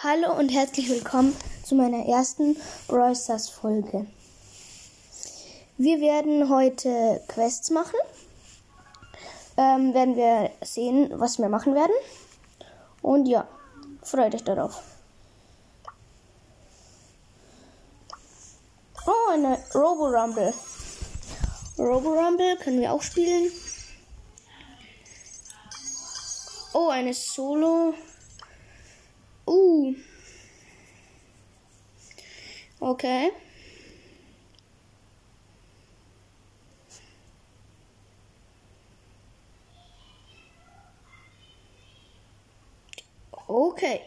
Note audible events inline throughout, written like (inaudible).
Hallo und herzlich willkommen zu meiner ersten Brawl Stars Folge. Wir werden heute Quests machen. Ähm, werden wir sehen, was wir machen werden. Und ja, freut euch darauf. Oh, eine Robo Rumble. Robo Rumble können wir auch spielen. Oh, eine Solo. Uh. Okay. Okay.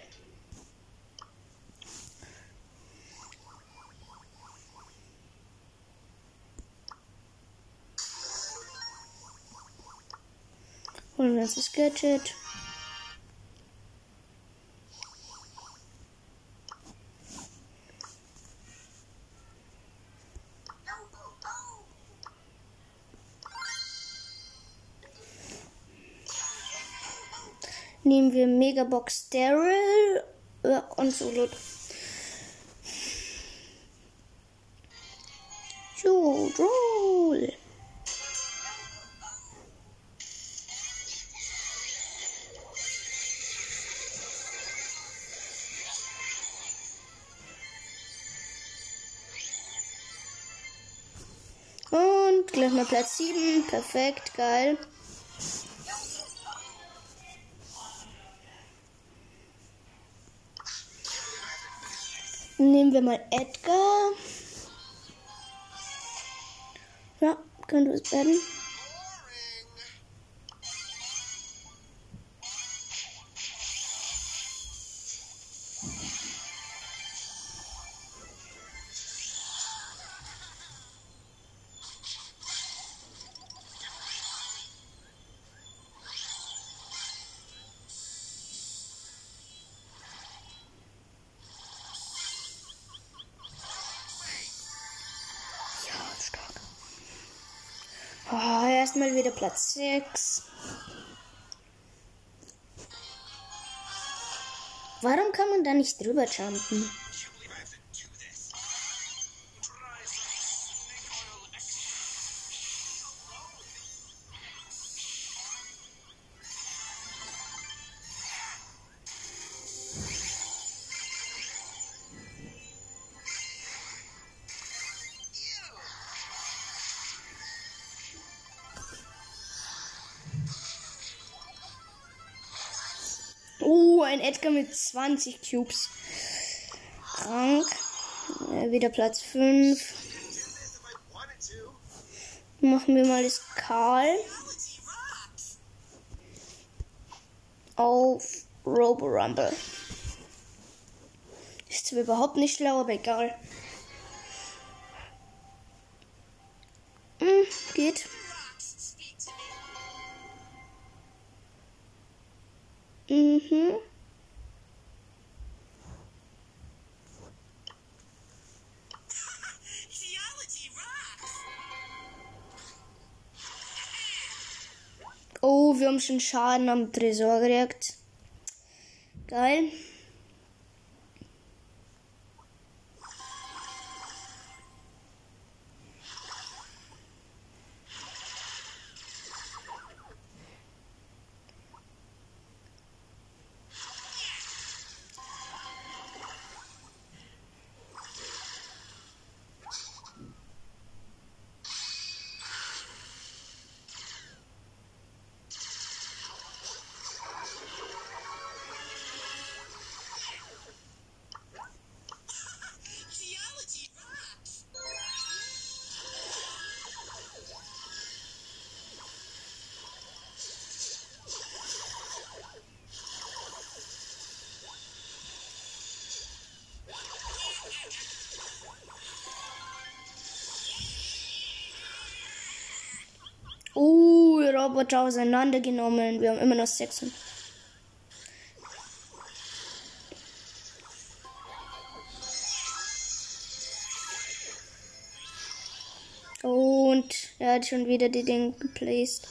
Holen wir uns das Gadget. Nehmen wir Megabox Daryl und Solo. Jodrol. Und gleich mal Platz 7. Perfekt, geil. Nehmen wir mal Edgar. Ja, könnte es werden. Erstmal wieder Platz 6. Warum kann man da nicht drüber jumpen? Edgar mit 20 Cubes. Krank. Äh, wieder Platz 5. Machen wir mal das Karl. Auf Robo Rumble. Ist zwar überhaupt nicht schlau, aber egal. Hm, geht. Mhm. Wir haben schon Schaden am Tresor gekriegt. Geil. Roboter auseinandergenommen. Wir haben immer noch 6. Und er hat schon wieder die Dinge geplaced.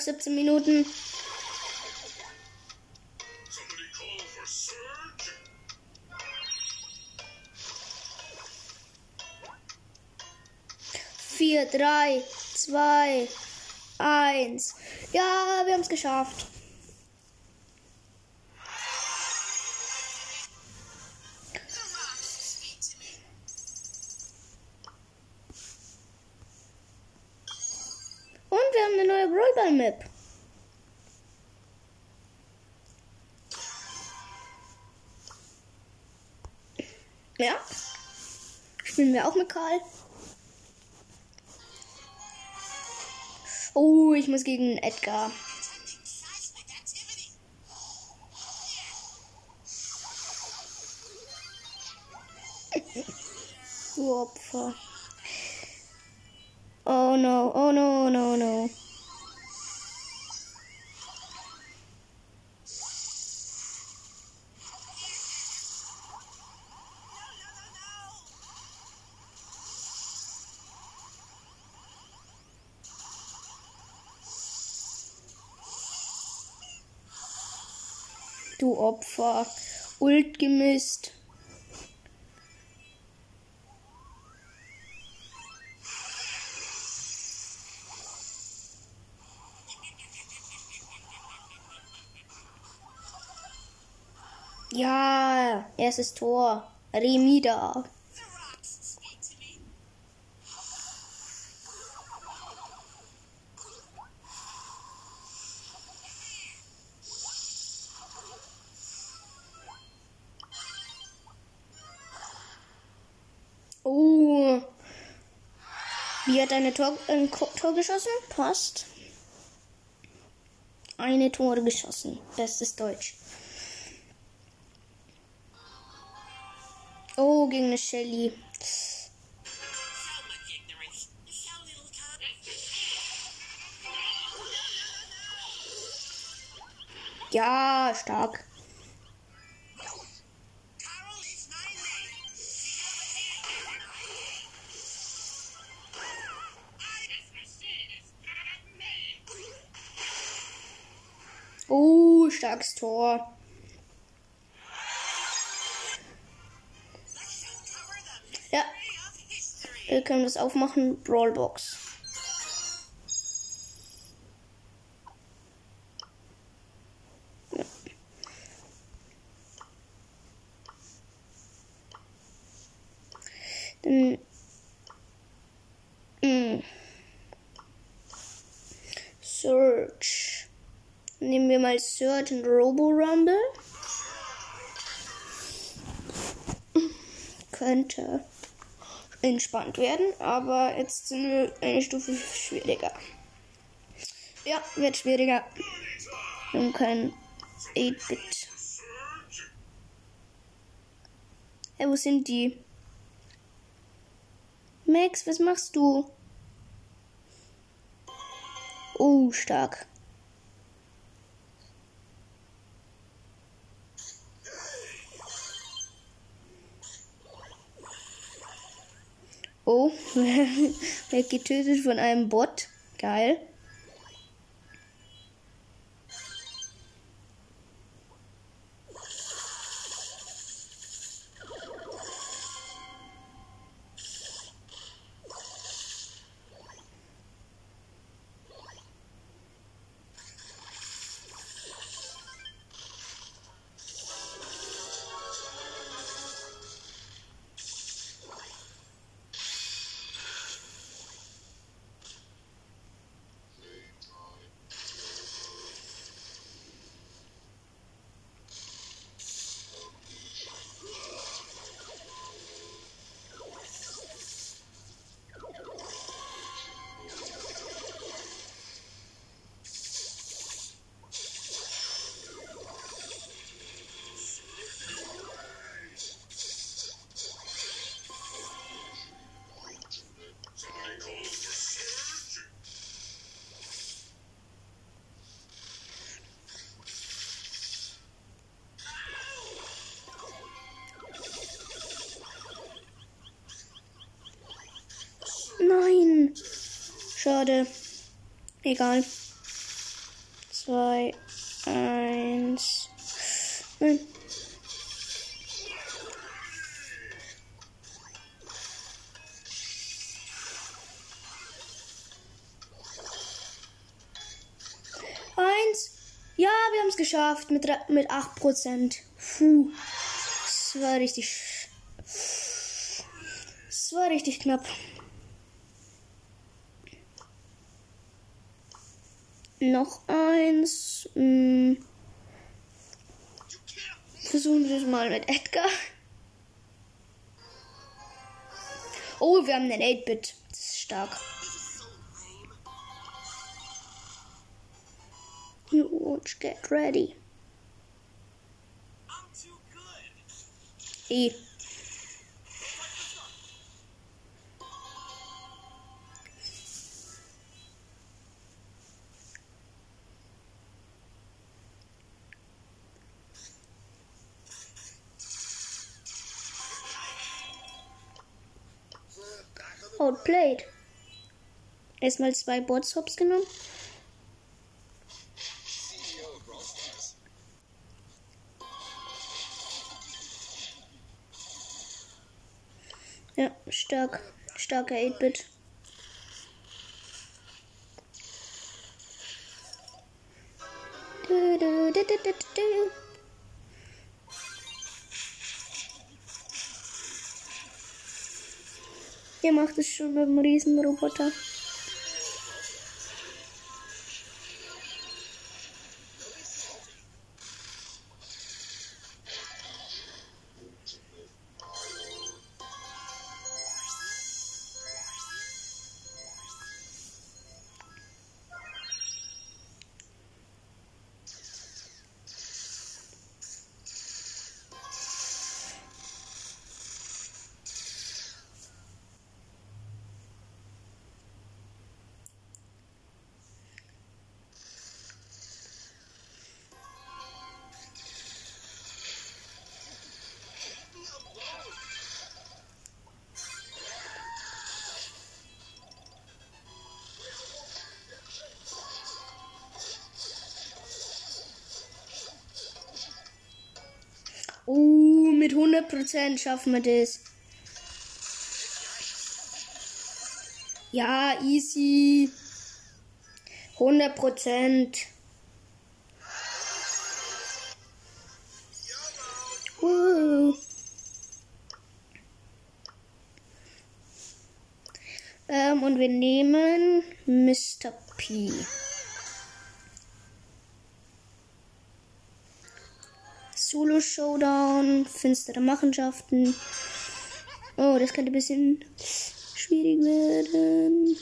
Noch 17 Minuten. Vier, drei, zwei, eins. Ja, wir haben es geschafft. Ja. Spielen wir auch mit Karl. Oh, ich muss gegen Edgar. Opfer. Oh no, oh no, no, no. Opfer. Ult gemisst. Ja, erstes Tor. Remida. Eine Tor, ein Tor geschossen? Passt. Eine Tore geschossen. Bestes Deutsch. Oh, gegen eine Shelly. Ja, stark. Oh, starkes Tor. Ja, wir können das aufmachen. Brawlbox. Dann. Mm. Search. Nehmen wir mal Search und Robo Rumble. Könnte entspannt werden, aber jetzt sind wir eine Stufe schwieriger. Ja, wird schwieriger. Wir kein 8-Bit. Hey, wo sind die? Max, was machst du? Oh, stark. Oh, (laughs) wer getötet von einem Bot. Geil. Schade. Egal. zwei, eins. Nein. Eins. Ja, wir haben es geschafft mit, mit 8%. Puh. Das war richtig. Das war richtig knapp. Noch eins. Hm. Versuchen wir es mal mit Edgar. Oh, wir haben einen 8-Bit. Das ist stark. You won't get ready. I'm too good. E. Erstmal zwei Bots hops genommen. Ja, stark. Starker 8-Bit. Du, du, du, du, du, du. Ihr macht es schon mit dem Riesenroboter. 100% schaffen wir das. Ja, easy. 100%. Uh. Ähm, und wir nehmen Mr. P. Finstere Machenschaften. Oh, das könnte ein bisschen schwierig werden.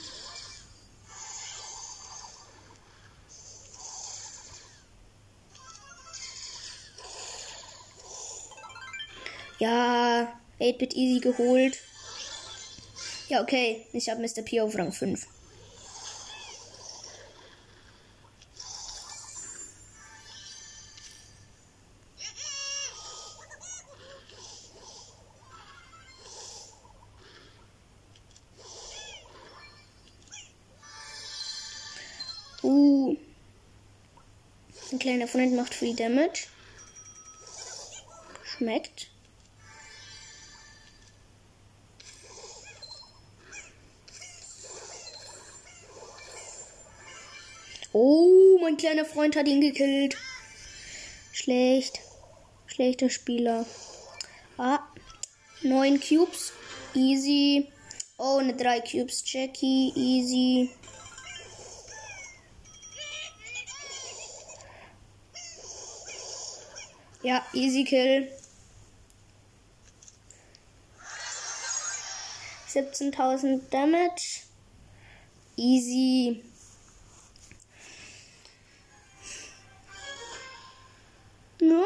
Ja, 8-Bit easy geholt. Ja, okay. Ich habe Mr. P auf Rang 5. Ein kleiner Freund macht Free Damage. Schmeckt. Oh, mein kleiner Freund hat ihn gekillt. Schlecht. Schlechter Spieler. Ah, neun Cubes. Easy. Oh, eine drei Cubes. Jackie. Easy. Ja, easy kill. 17.000 Damage. Easy. Ja.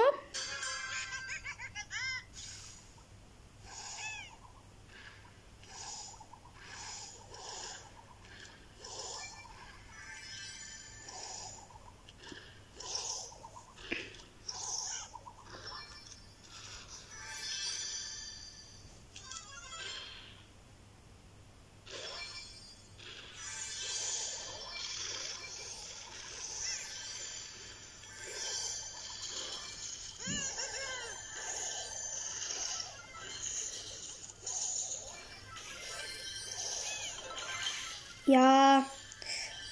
Ja.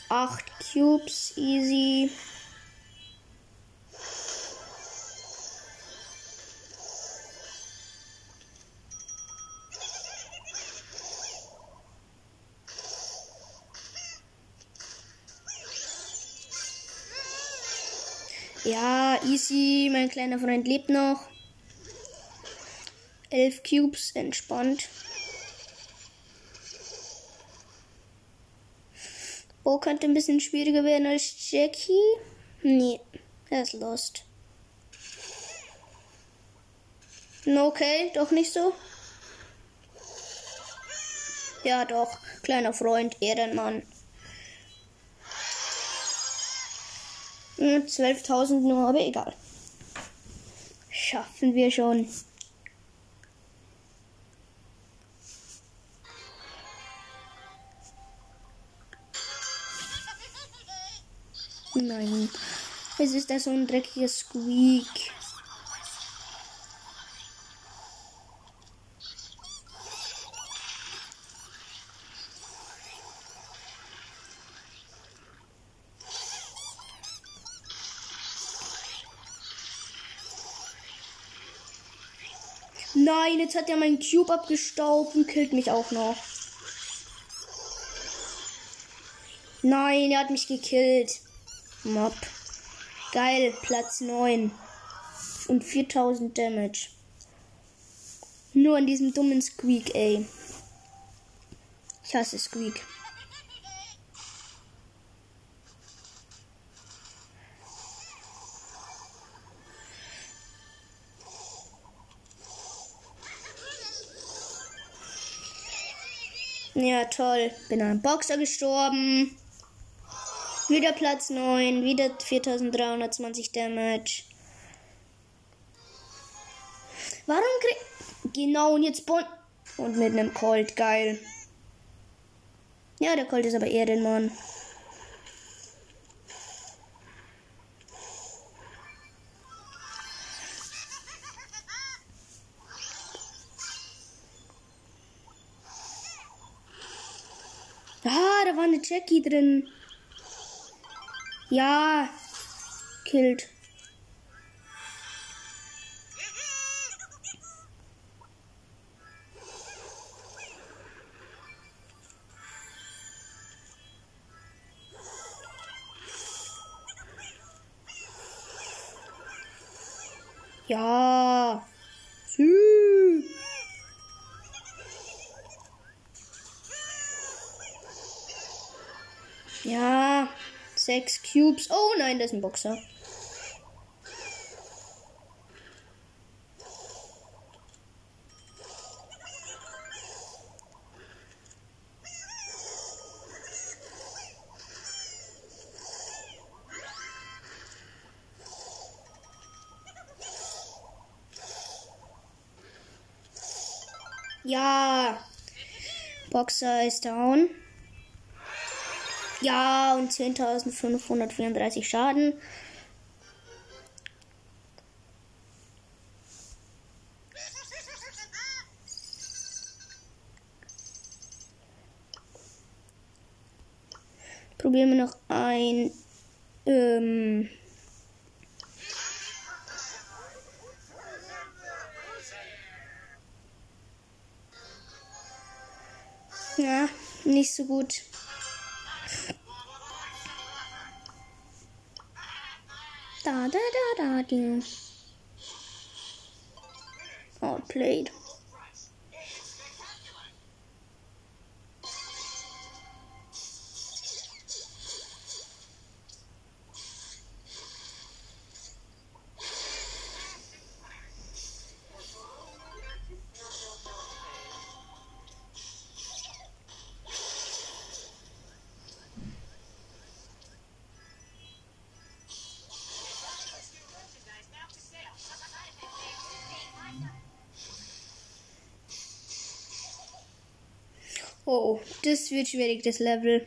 Acht Cubes, easy. Ja, easy. Mein kleiner Freund lebt noch. Elf Cubes, entspannt. Bo könnte ein bisschen schwieriger werden als Jackie. Nee, er ist lost. Okay, doch nicht so. Ja, doch. Kleiner Freund, Ehrenmann. Hm, 12.000 nur, aber egal. Schaffen wir schon. Nein. Es ist da so ein dreckiger Squeak. Nein, jetzt hat er meinen Cube abgestaubt und killt mich auch noch. Nein, er hat mich gekillt. Mob. Geil, Platz 9. Und 4000 Damage. Nur an diesem dummen Squeak, ey. Ich hasse Squeak. Ja, toll. Bin an einem Boxer gestorben. Wieder Platz 9, wieder 4320 Damage. Warum krieg. Genau, und jetzt Bon. Und mit einem Colt, geil. Ja, der Colt ist aber eher den Mann. Ah, da war eine Jackie drin. Ja, killt. Nein, das ist ein Boxer. Ja. Boxer ist down. Ja, und 10.534 Schaden. Probieren wir noch ein. Ähm, ja, nicht so gut. Da, da, da, da, die. Outplayed. Oh, das wird schwierig, das Level.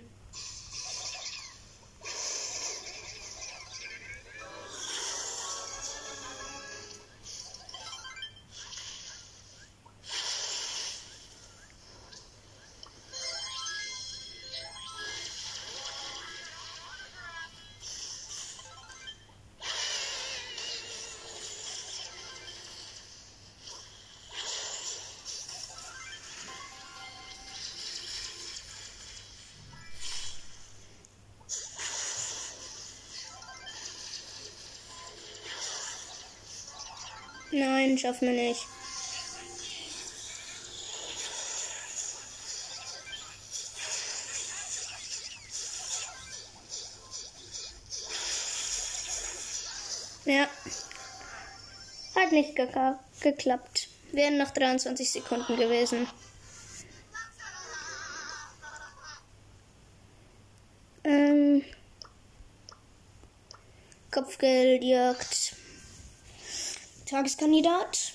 Nein, schaffen wir nicht. Ja. Hat nicht geka- geklappt. Wären noch 23 Sekunden gewesen. Ähm. Kopfgeldjagd. Tageskandidat.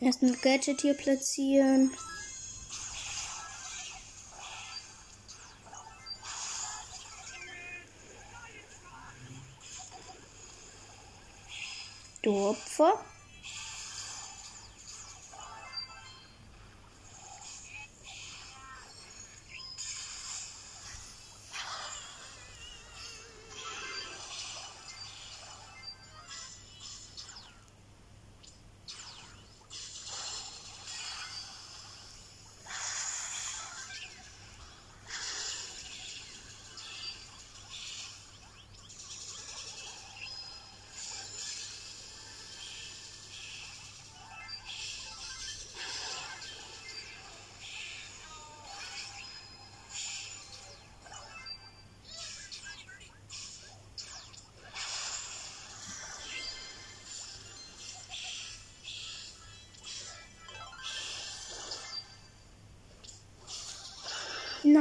Erst ein Gadget hier platzieren. Du Opfer.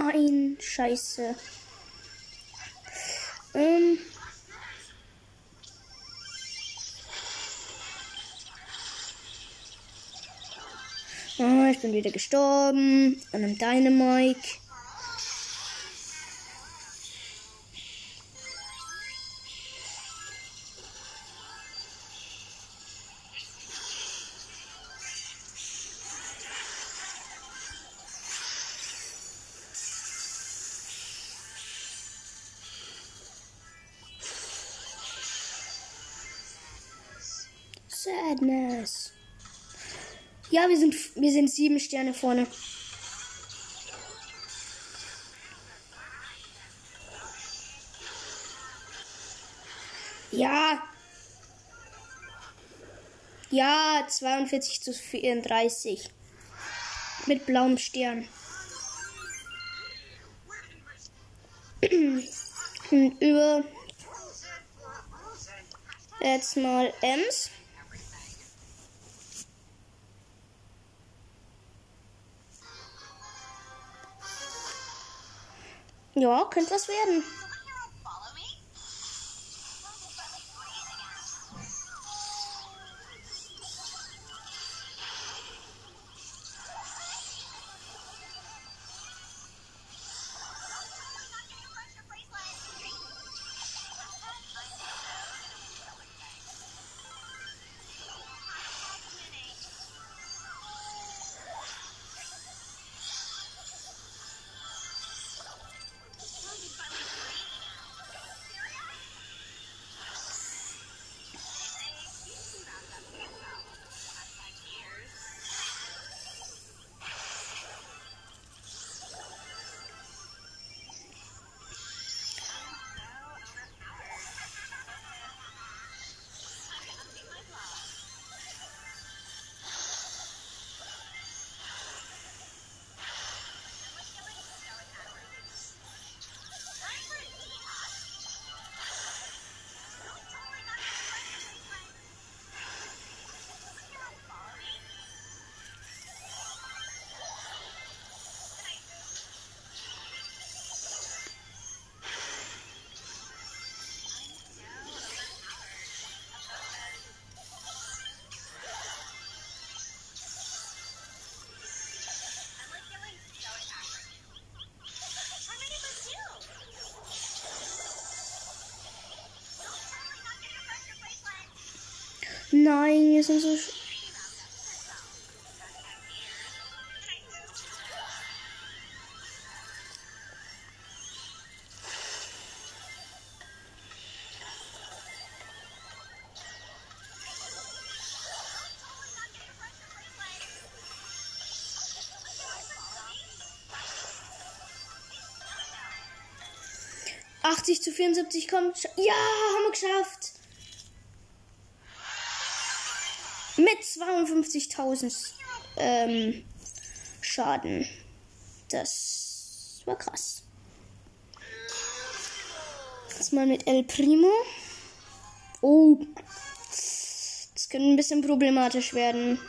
Nein, scheiße. Ähm. Ah, ich bin wieder gestorben. An einem Dynamike. Sadness. Ja, wir sind, wir sind sieben Sterne vorne. Ja. Ja, 42 zu 34. Mit blauem Stern. Und über jetzt mal Ems. Ja, könnte was werden. Nein, wir sind so. Achtzig zu vierundsiebzig kommt. Ja, haben wir geschafft. 52.000 ähm, Schaden. Das war krass. Jetzt mal mit El Primo. Oh. Das könnte ein bisschen problematisch werden.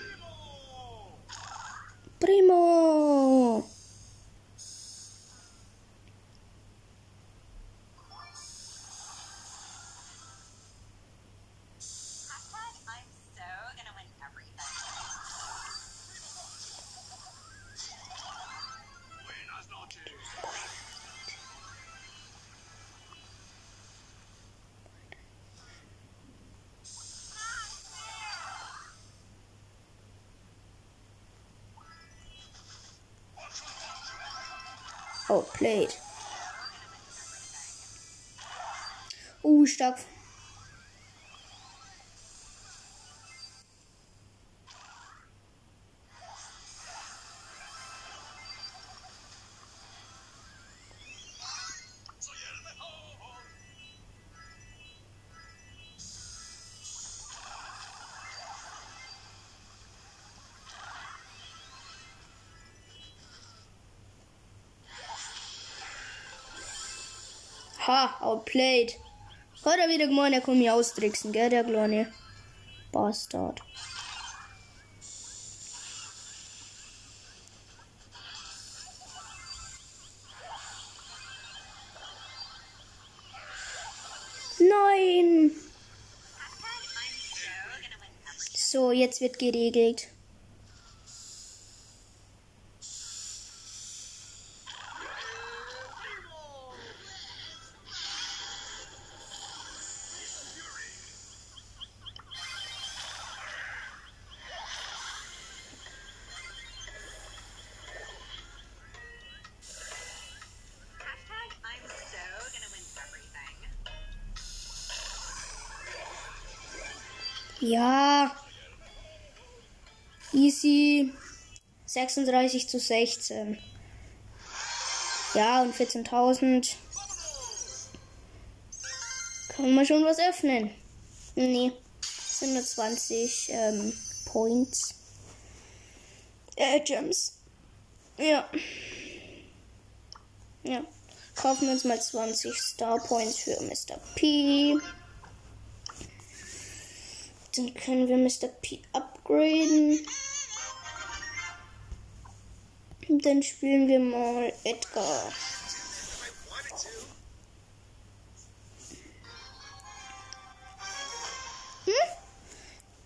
Oh, played. Uh, stark. Ha, outplayed. Er wieder gemeint, er kann mich austricksen, gell, der kleine Bastard. Nein! So, jetzt wird geregelt. Ja. Easy. 36 zu 16. Ja, und 14.000. Kann man schon was öffnen? Nee. Sind nur 20 ähm, Points. Äh, Gems. Ja. Ja. Kaufen wir uns mal 20 Star Points für Mr. P. Dann können wir Mr. P upgraden. Und dann spielen wir mal Edgar. To.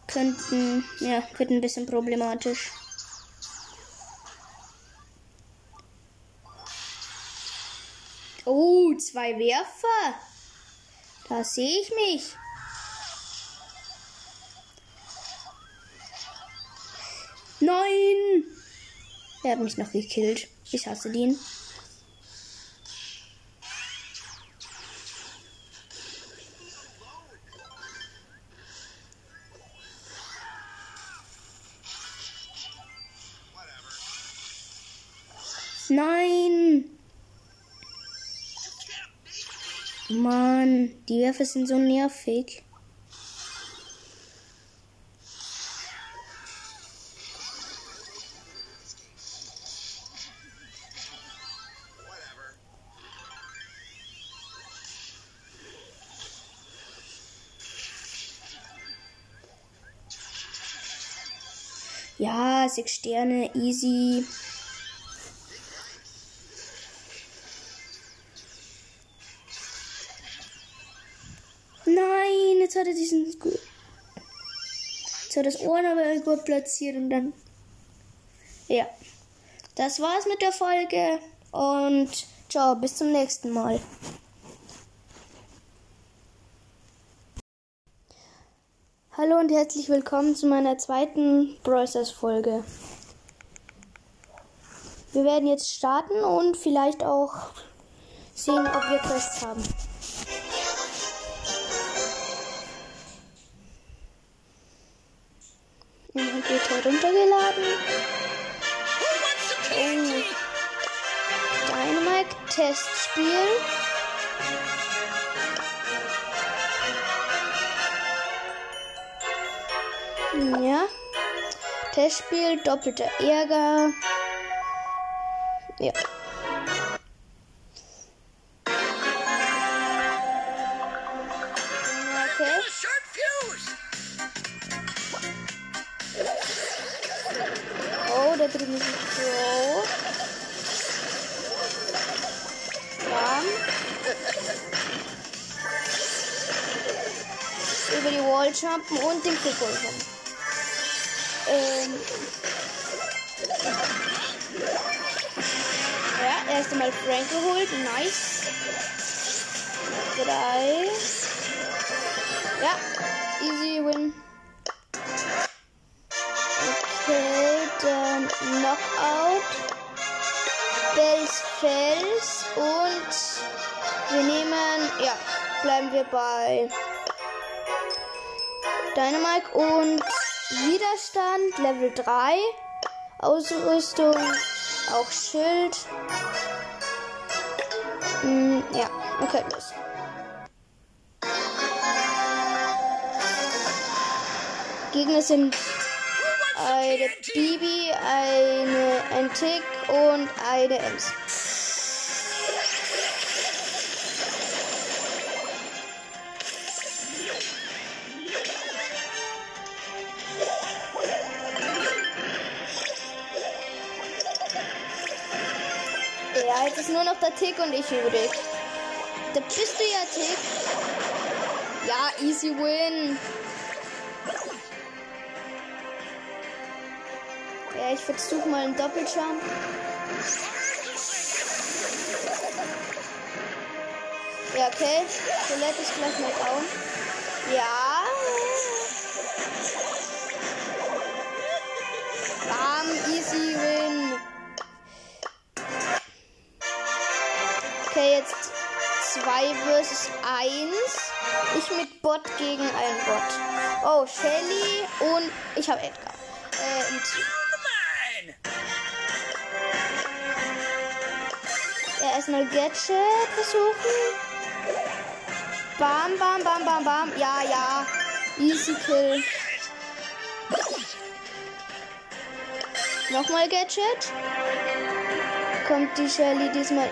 Könnten, ja, wird ein bisschen problematisch. Oh, zwei Werfer. Da sehe ich mich. Nein! Er hat mich noch gekillt. Ich hasse den. Nein! Mann, die Werfer sind so nervig. 30 Sterne, easy. Nein, jetzt hat er diesen. Gut. Jetzt hat er das Ohrenabel gut platziert und dann. Ja. Das war's mit der Folge und ciao, bis zum nächsten Mal. Hallo und herzlich willkommen zu meiner zweiten Brawlers Folge. Wir werden jetzt starten und vielleicht auch sehen, ob wir Quests haben. Testspiel, doppelter Ärger. Ja. Okay. Oh, da drüben ist Crow. Bam. Über die Wall jumpen und den Kick holen. Frank geholt. Nice. Drei. Ja, easy win. Okay, dann Knockout. Bells Fels und wir nehmen, ja, bleiben wir bei Dynamite und Widerstand Level 3. Ausrüstung, auch Schild. Mm, ja, okay, los. Gegner sind eine Bibi, eine ein Tick und eine Ems. Jetzt ist nur noch der Tick und ich übrig. Da bist du ja, Tick. Ja, easy win. Ja, ich versuche mal einen Doppeljump. Ja, okay. Colette ist gleich mal down. Ja. Versus 1. Ich mit Bot gegen einen Bot. Oh, Shelly und ich habe Edgar. Äh, im Team. Ja, erstmal Gadget versuchen. Bam, bam, bam, bam, bam. Ja, ja. Easy Kill. Nochmal Gadget. Kommt die Shelly diesmal.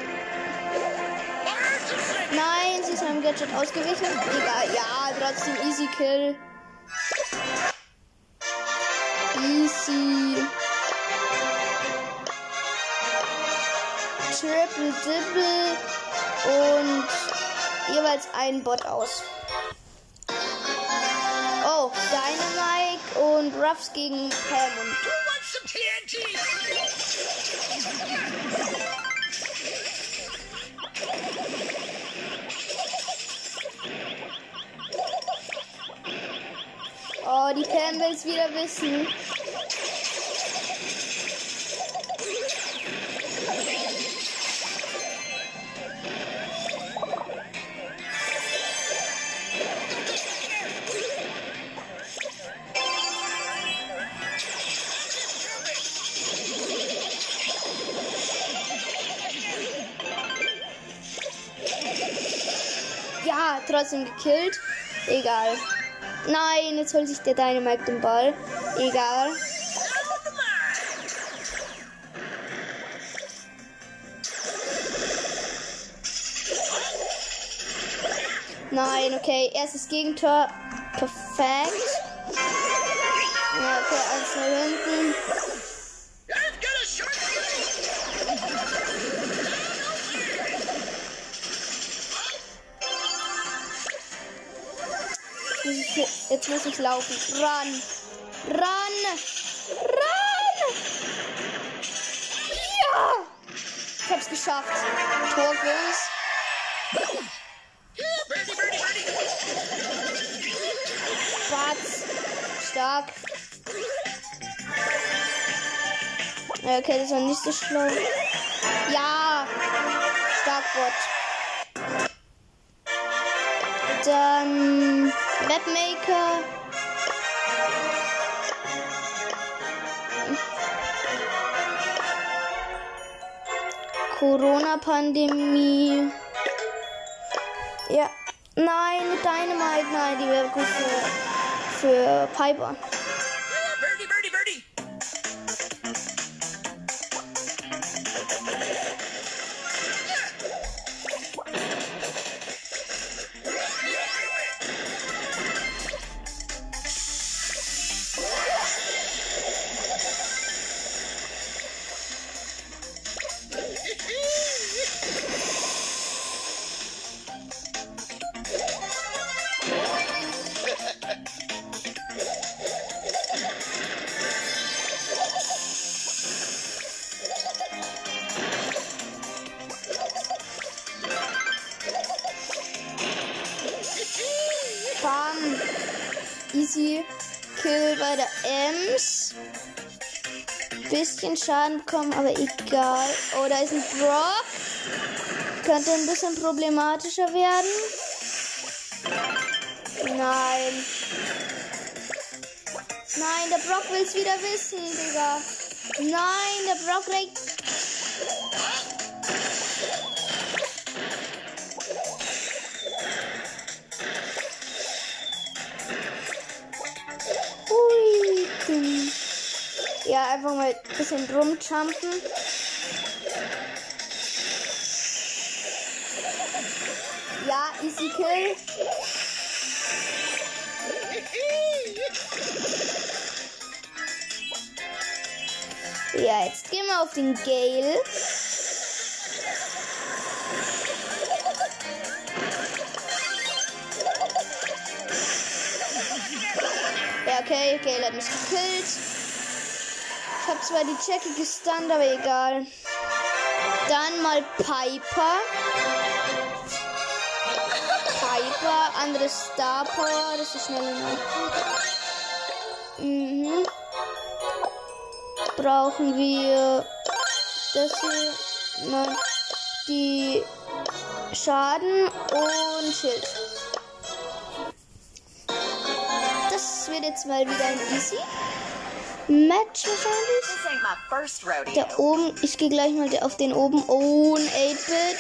Gadget ausgewichen. Egal, ja, trotzdem Easy Kill. Easy. Triple Dibble und jeweils ein Bot aus. Oh, Dynamite und Ruffs gegen Pam und Oh, die Pam will es wieder wissen. Ja, trotzdem gekillt. Egal. Nein, jetzt holt sich der Dynamite den Ball. Egal. Nein, okay. Erstes Gegentor. Perfekt. Ja, okay, eins nach jetzt muss ich laufen. Run. Run. Run. Ja. Ich hab's geschafft. Tor für uns. Batz. Stark. Okay, das war nicht so schlau. Ja. Stark Bot. Webmaker. Corona-Pandemie. Ja. Nein, mit Dynamite, nein, die gut für, für Piper. Bisschen Schaden bekommen, aber egal. Oh, da ist ein Brock. Könnte ein bisschen problematischer werden. Nein. Nein, der Brock will's wieder wissen, Digga. Nein, der Brock regt. Einfach mal ein bisschen rumjumpen. Ja, easy kill. Ja, jetzt gehen wir auf den Gale. Ja, okay, Gale hat mich gekillt. Ich habe zwar die Jackie gestunt, aber egal. Dann mal Piper. Piper, andere Star Power, das ist schneller noch. Mhm. Brauchen wir das hier, die Schaden und Schild. Das wird jetzt mal wieder ein Easy Match wahrscheinlich. Der oben, ich gehe gleich mal auf den oben. Oh, ein 8-Bit.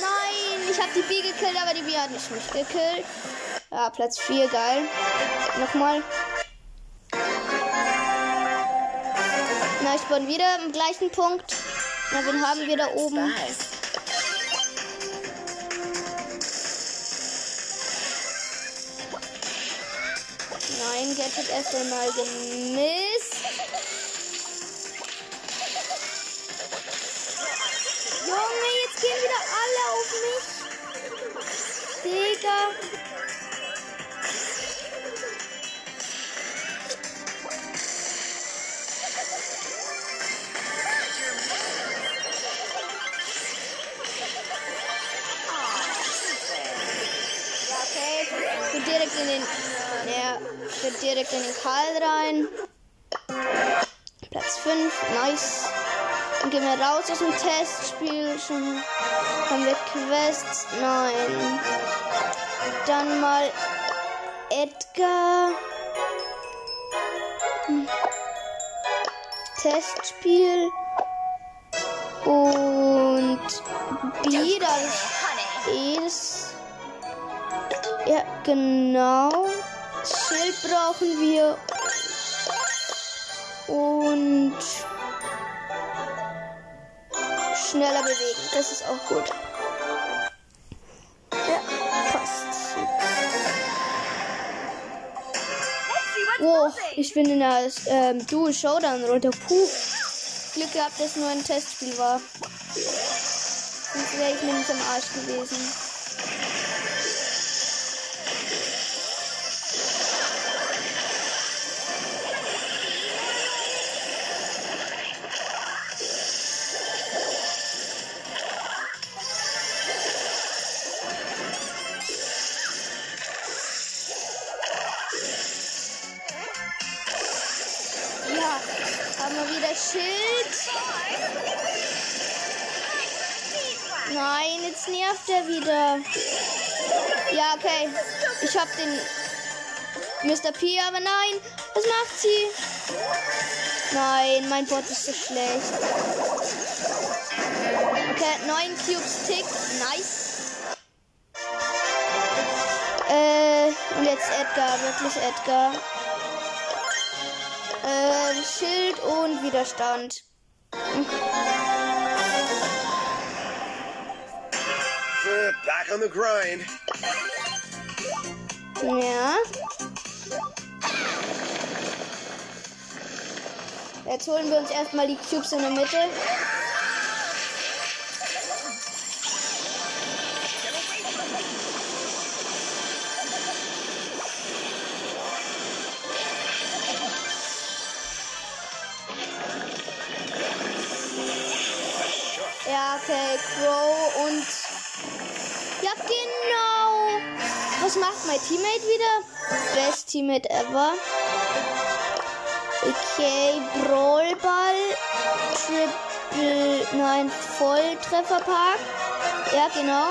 Nein, ich habe die B gekillt, aber die B hat mich nicht gekillt. Ja, Platz 4, geil. Nochmal. Bin wieder im gleichen Punkt. Na, wen haben wir da oben? Nein, Get hat erst einmal gemisst. Gehen wir raus aus dem Testspiel. Schon haben wir Quests. Nein. Dann mal Edgar. Testspiel. Und wieder Honey. ist. Ja, genau. Schild brauchen wir. Und schneller bewegen. Das ist auch gut. Ja, passt. Oh, ich bin in der ähm, Dual Showdown runter. Puh. Glück gehabt, dass nur ein Testspiel war. Sonst wäre ich nämlich am Arsch gewesen. Den Mr. P, aber nein. Was macht sie? Nein, mein Bot ist so schlecht. Okay, 9 Cubes Tick. Nice. Äh, und jetzt Edgar, wirklich Edgar. Äh, Schild und Widerstand. Back on the grind. Ja. Jetzt holen wir uns erstmal die Cubes in der Mitte. Teammate ever. Okay, Brawlball, Triple, nein, Volltrefferpark. Ja, genau.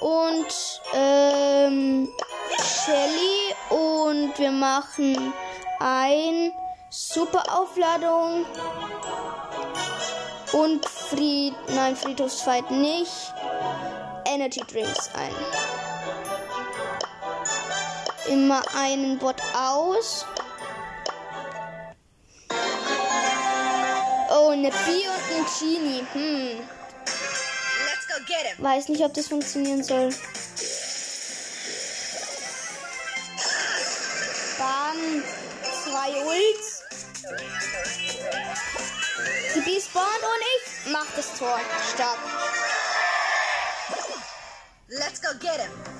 Und, ähm, Shelly und wir machen ein Super Aufladung und Fried, nein, Friedhofsfight nicht. Energy Drinks ein. Immer einen Bot aus. Oh, eine Bi und ein Genie. Hm. Let's go get him. Weiß nicht, ob das funktionieren soll. Bam. Zwei Ults. Die B spawnt und ich mach das Tor. Stark. Let's go get him.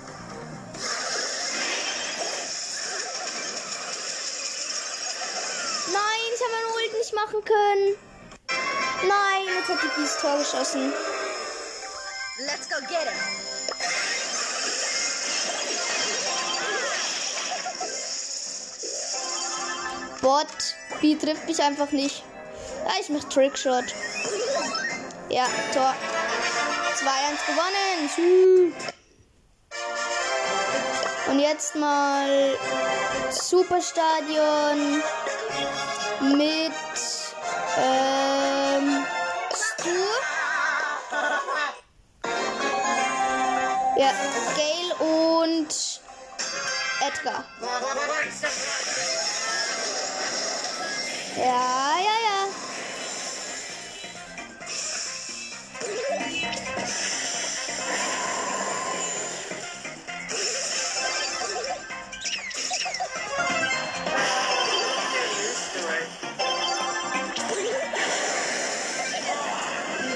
Nicht machen können. Nein, jetzt hat die das Tor geschossen. Let's go get him. Bot. B trifft mich einfach nicht. Ja, ich mach Trickshot. Ja, Tor. 2-1 gewonnen. Und jetzt mal Superstadion mit Edgar. Ja, ja, ja.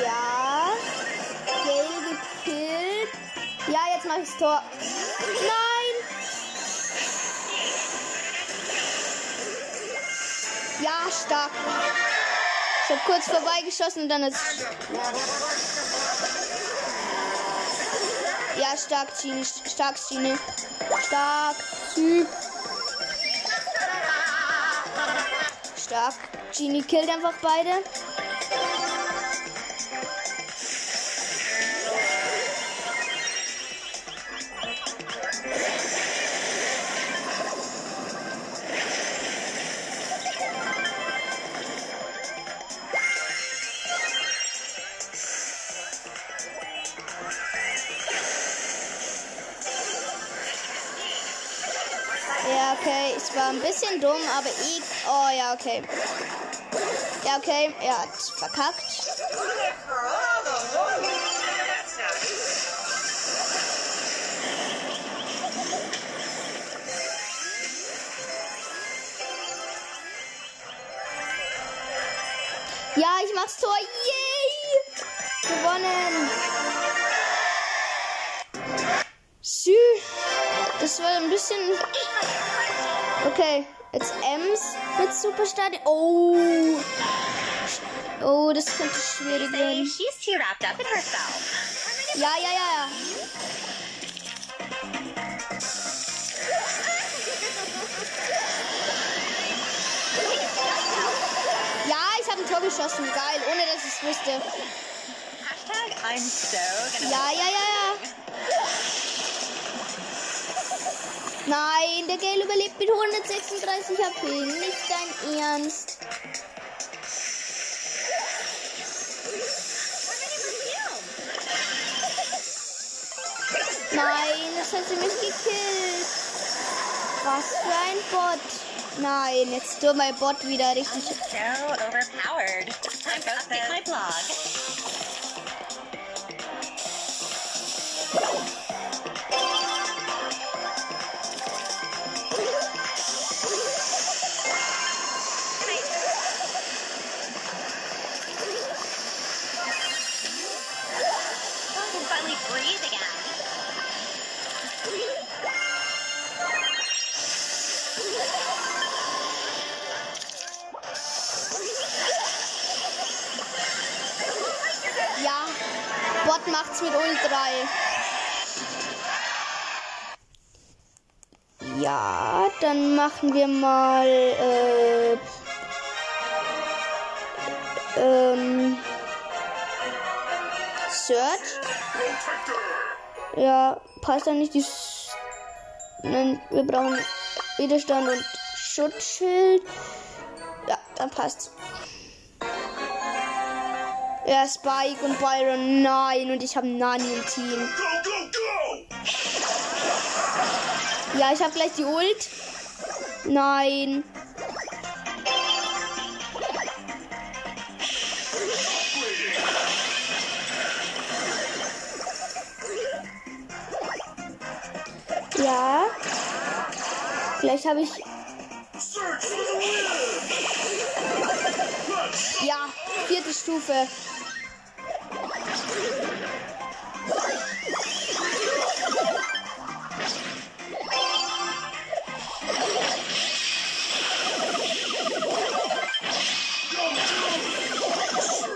Ja. Jetzt mach ich's Tor. Nein! Stark. Ich hab kurz vorbeigeschossen und dann ist. Ja, stark, Genie. Stark, Genie. Stark. Typ. Stark. Genie killt einfach beide. Ja, okay. Ja, okay. Er hat verkackt. Ja, ich mach's Tor. Yay! Gewonnen. Sü. Das war ein bisschen. Okay, Superstadion. Oh. Oh, das könnte schwierig werden. she's too wrapped up in herself. Ja, ja, ja, ja. Ja, ich habe ein Tor geschossen. Geil, ohne dass ich es wusste. Hashtag I'm so gonna. Ja, ja, ja, ja. Nein, der Gale überlebt mit 136 HP. Nicht dein Ernst. Nein, das hat sie mich gekillt. Was für ein Bot. Nein, jetzt tut mein Bot wieder richtig. So overpowered. Time to update my blog. Mit Ult 3. Ja, dann machen wir mal äh, ähm, Search. Ja, passt da nicht die. Nein, wir brauchen Widerstand und Schutzschild. Ja, dann passt. Ja, Spike und Byron, nein. Und ich habe Nani im Team. Ja, ich habe gleich die Ult. Nein. Ja. Vielleicht habe ich. Ja, vierte Stufe.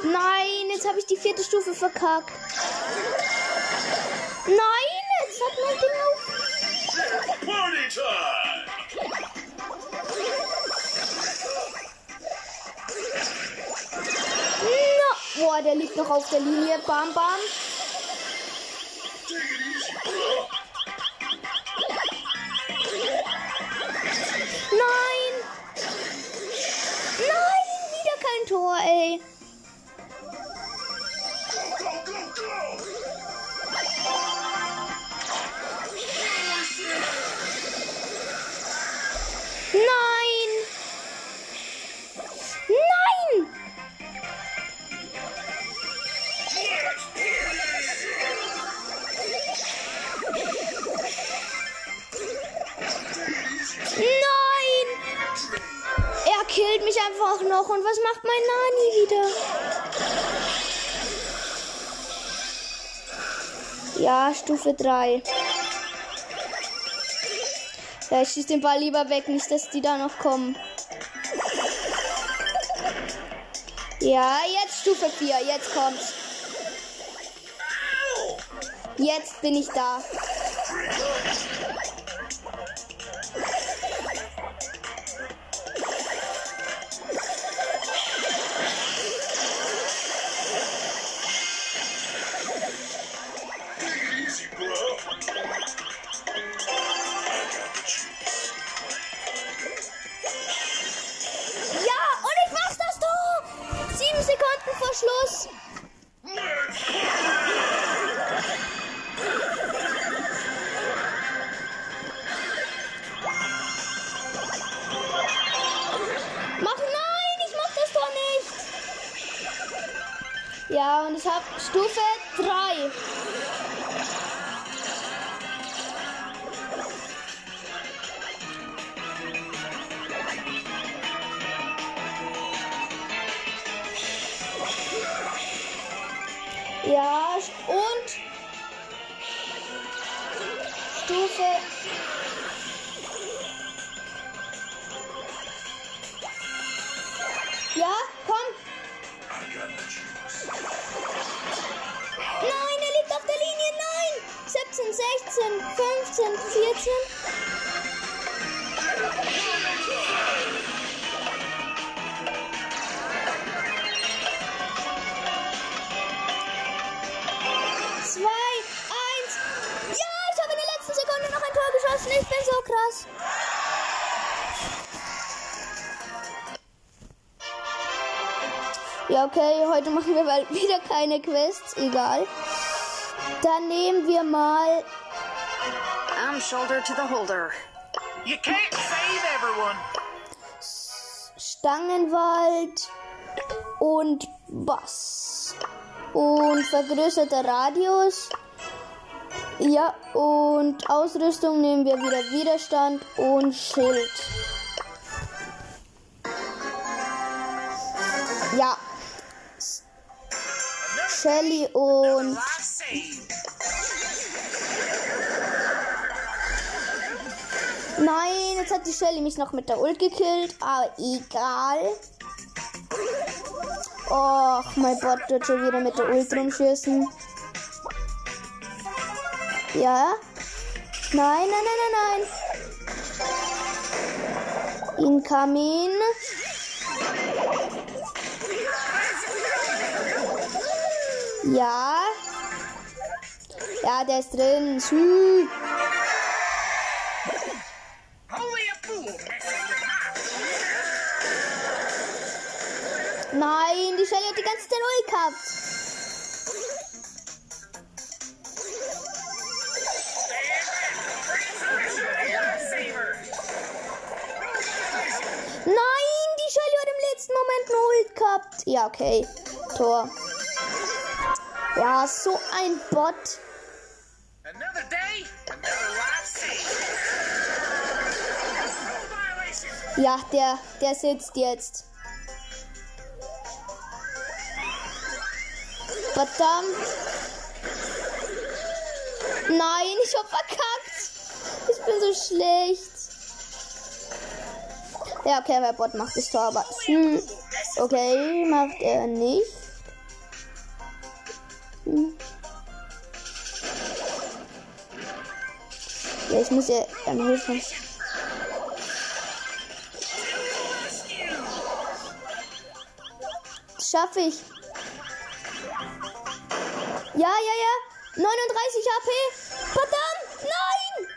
Nein, jetzt habe ich die vierte Stufe verkackt. Nein, jetzt hat mein Ding auf. Der liegt noch auf der Linie. Bam, bam. Macht mein Nani wieder? Ja, Stufe 3. Ja, ich schieße den Ball lieber weg, nicht, dass die da noch kommen. Ja, jetzt Stufe 4, jetzt kommt's. Jetzt bin ich da. It okay, heute machen wir mal wieder keine Quests, egal. Dann nehmen wir mal I'm shoulder to the holder. You can't save everyone. Stangenwald und Bass. Und vergrößerter Radius. Ja, und Ausrüstung nehmen wir wieder Widerstand und Schild. Shelly und. Nein, jetzt hat die Shelly mich noch mit der Ult gekillt, aber egal. Och, mein Bot wird schon wieder mit der Ult rumschießen. Ja? Nein, nein, nein, nein, nein. Incoming. Ja. Ja, der ist drin. Sü. Nein, die Shelly hat die ganze Zeit Ult gehabt. Nein, die Shelly hat im letzten Moment eine gehabt. Ja, okay. Tor. Ja, so ein Bot. Another day, another. Ja, der, der sitzt jetzt. Verdammt. Nein, ich hab verkackt. Ich bin so schlecht. Ja, okay, mein Bot macht das Tor, aber. Hm. Okay, macht er nicht. Ja, ich muss ihr dann helfen. Schaffe ich. Ja, ja, ja. 39 HP. Verdammt. Nein.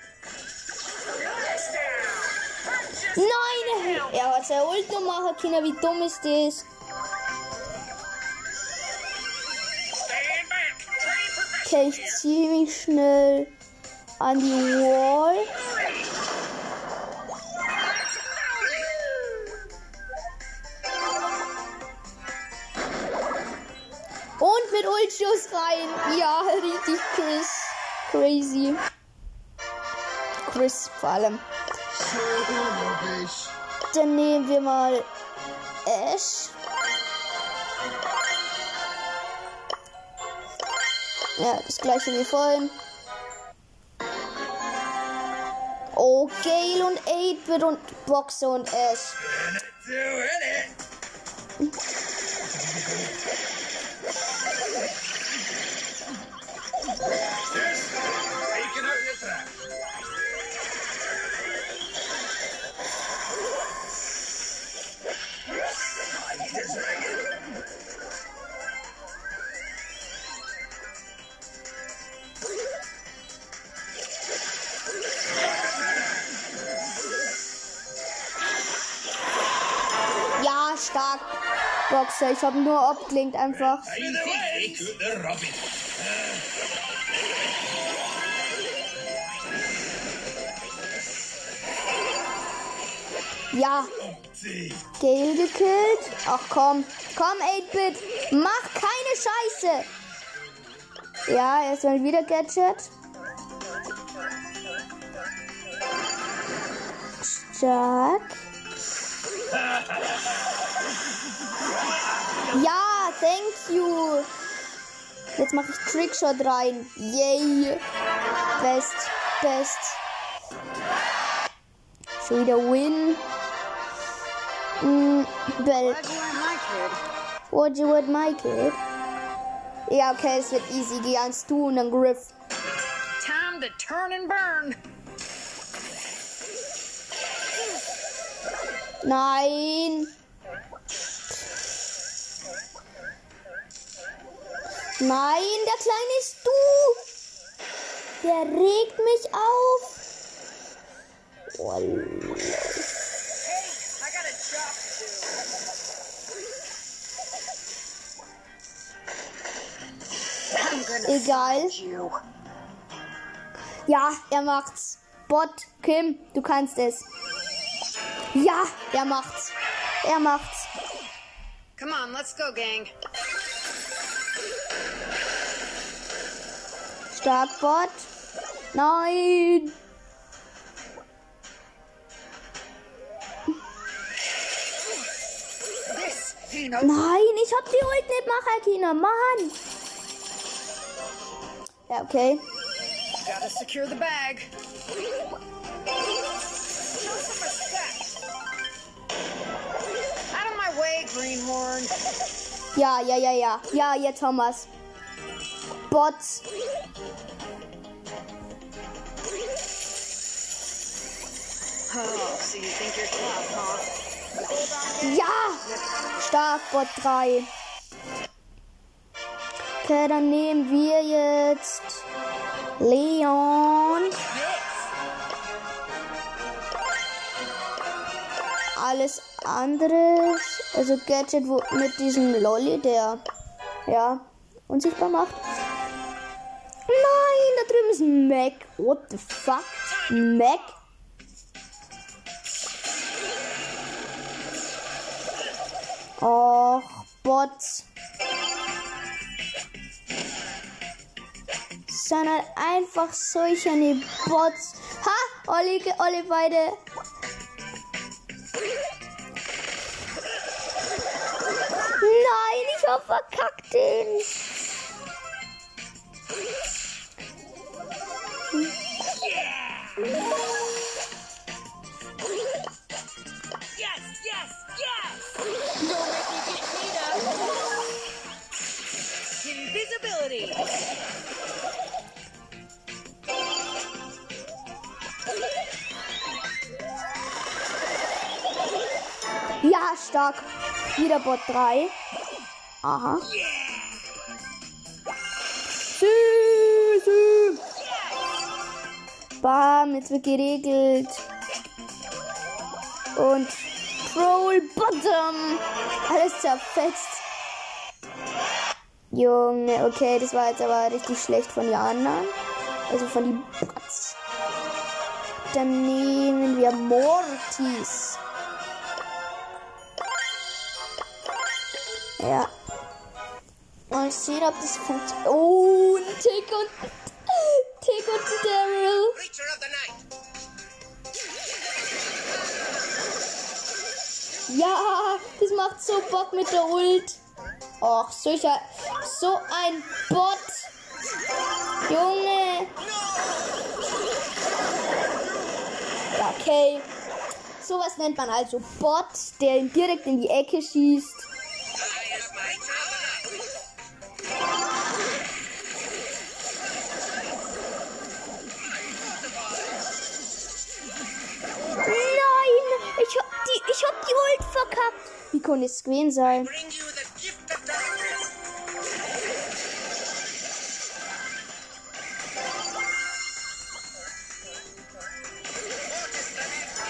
Nein. Er hat seine Ult noch machen. Wie dumm ist das? Okay, ich ziehe mich schnell an die Wall. Und mit Ultschuss rein. Ja, richtig Chris. Crazy. Chris vor allem. Dann nehmen wir mal Ash. Ja, das gleiche wie vorhin. Oh, Gale und 8-Bit und Boxer und Boxer, ich habe nur abgelenkt einfach. Ja. Gale gekillt. Ach komm, komm 8-Bit, mach keine Scheiße. Ja, erstmal wieder Gadget. Stark. Thank you. Jetzt mache ich Trickshot rein. Yay. Best, best. Schon wieder Win. Mm, Bell. What you with my kid? Ja, okay, es wird easy. Geh eins du und dann Griff. Time to turn and burn. Nein. Nein, der Kleine ist du. Der regt mich auf. Oh, Egal. Ja, er macht's. Bot, Kim, du kannst es. Ja, er macht's. Er macht's. Come on, let's go, gang. Stark, Bot. Nein. Nein, ich hab die Ult nicht machen, Kina. Mann. Ja, okay. Gotta secure the bag. Show some respect. Out of my way, Greenhorn. Ja, ja, ja, ja. Ja, ja, Thomas. Bots. Oh. Ja! Stark, Bot 3. Okay, dann nehmen wir jetzt Leon. Alles andere, also Gadget wo, mit diesem Lolly, der ja unsichtbar macht. Ein Mac. What the fuck? Mac? Och, Bots. Sondern einfach solche eine Bots. Ha! Olli, Olli beide. Nein, ich hab verkackt den. Ja, stark. Wieder Bot 3. Aha. Sü, sü. Bam, jetzt wird geregelt. Und Troll Bottom. Alles zerfetzt. Junge, okay, das war jetzt aber richtig schlecht von den anderen. Also von die Bots. Dann nehmen wir Mortis. Ja. Mal sehen, ob das funktioniert. Oh, ein Tick und. Tick und Daryl. Creature of the night. Ja, das macht so Bock mit der Ult. Och, solcher. So ein Bot. Junge. Ja, okay. Sowas nennt man also Bot, der ihn direkt in die Ecke schießt. Verkackt. Wie konnte es gewesen sein? Bring you the gift of darkness.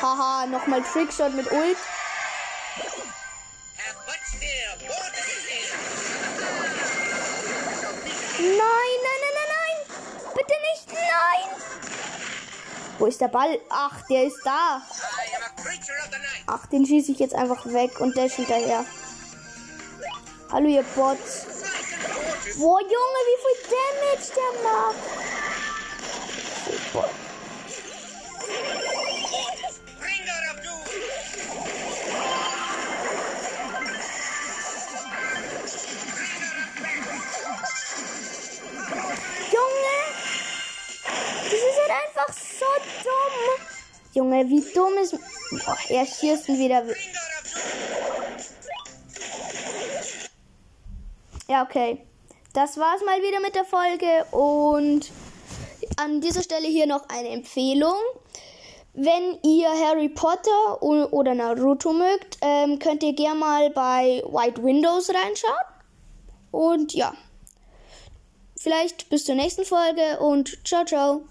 Haha, nochmal Trickshot mit Ult. Nein, nein, nein, nein, nein. Bitte nicht, nein. Wo ist der Ball? Ach, der ist da. Ach, den schieße ich jetzt einfach weg und dash hinterher. Hallo, ihr Bots. Boah, Junge, wie viel Damage der macht. Doom. Junge! Das ist halt einfach so dumm. Junge, wie dumm ist. Boah, er schießt ihn wieder. Ja, okay. Das war's mal wieder mit der Folge und an dieser Stelle hier noch eine Empfehlung. Wenn ihr Harry Potter oder Naruto mögt, ähm, könnt ihr gerne mal bei White Windows reinschauen. Und ja, vielleicht bis zur nächsten Folge und ciao, ciao.